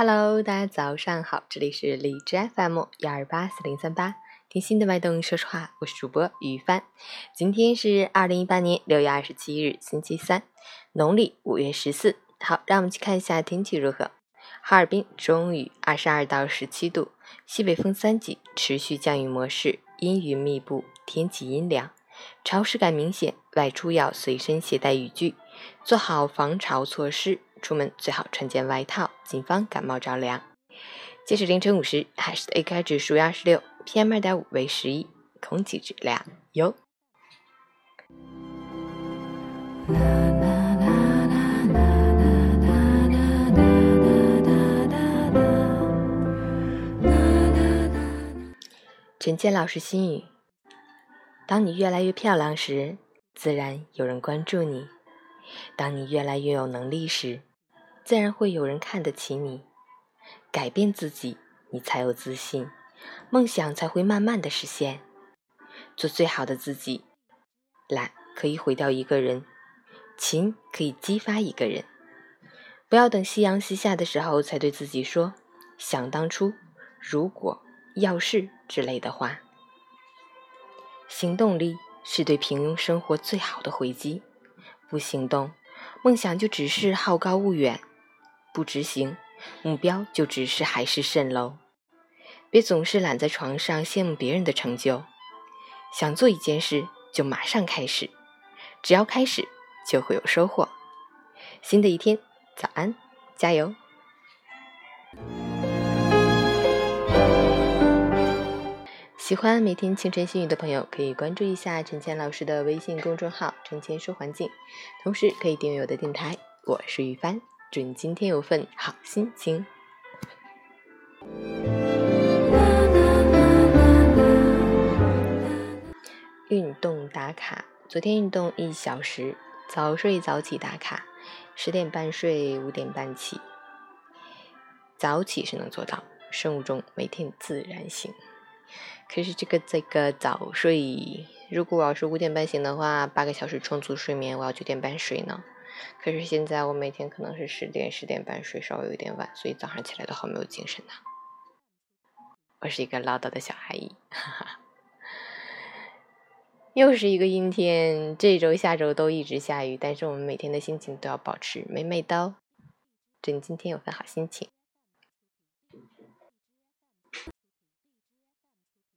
Hello，大家早上好，这里是荔枝 FM 幺二八四零三八，听心的脉动，说实话，我是主播于帆。今天是二零一八年六月二十七日，星期三，农历五月十四。好，让我们去看一下天气如何。哈尔滨中雨，二十二到十七度，西北风三级，持续降雨模式，阴云密布，天气阴凉，潮湿感明显，外出要随身携带雨具，做好防潮措施。出门最好穿件外套，谨防感冒着凉。截止凌晨五时，海市的 AQI 指数为二十六，PM 二点五为十一，空气质量优。陈建老师心语：当你越来越漂亮时，自然有人关注你；当你越来越有能力时，自然会有人看得起你，改变自己，你才有自信，梦想才会慢慢的实现。做最好的自己，懒可以毁掉一个人，勤可以激发一个人。不要等夕阳西下的时候才对自己说“想当初”“如果”“要是”之类的话。行动力是对平庸生活最好的回击，不行动，梦想就只是好高骛远。不执行目标，就只是海市蜃楼。别总是懒在床上羡慕别人的成就。想做一件事，就马上开始。只要开始，就会有收获。新的一天，早安，加油！喜欢每天清晨心语的朋友，可以关注一下陈谦老师的微信公众号“陈谦说环境”，同时可以订阅我的电台。我是玉帆。祝你今天有份好心情。运动打卡，昨天运动一小时，早睡早起打卡，十点半睡，五点半起。早起是能做到，生物钟每天自然醒。可是这个这个早睡，如果我要是五点半醒的话，八个小时充足睡眠，我要九点半睡呢。可是现在我每天可能是十点十点半睡，稍微有点晚，所以早上起来都好没有精神呐。我是一个唠叨的小阿姨，哈哈。又是一个阴天，这周下周都一直下雨，但是我们每天的心情都要保持美美的哦。祝你今天有份好心情。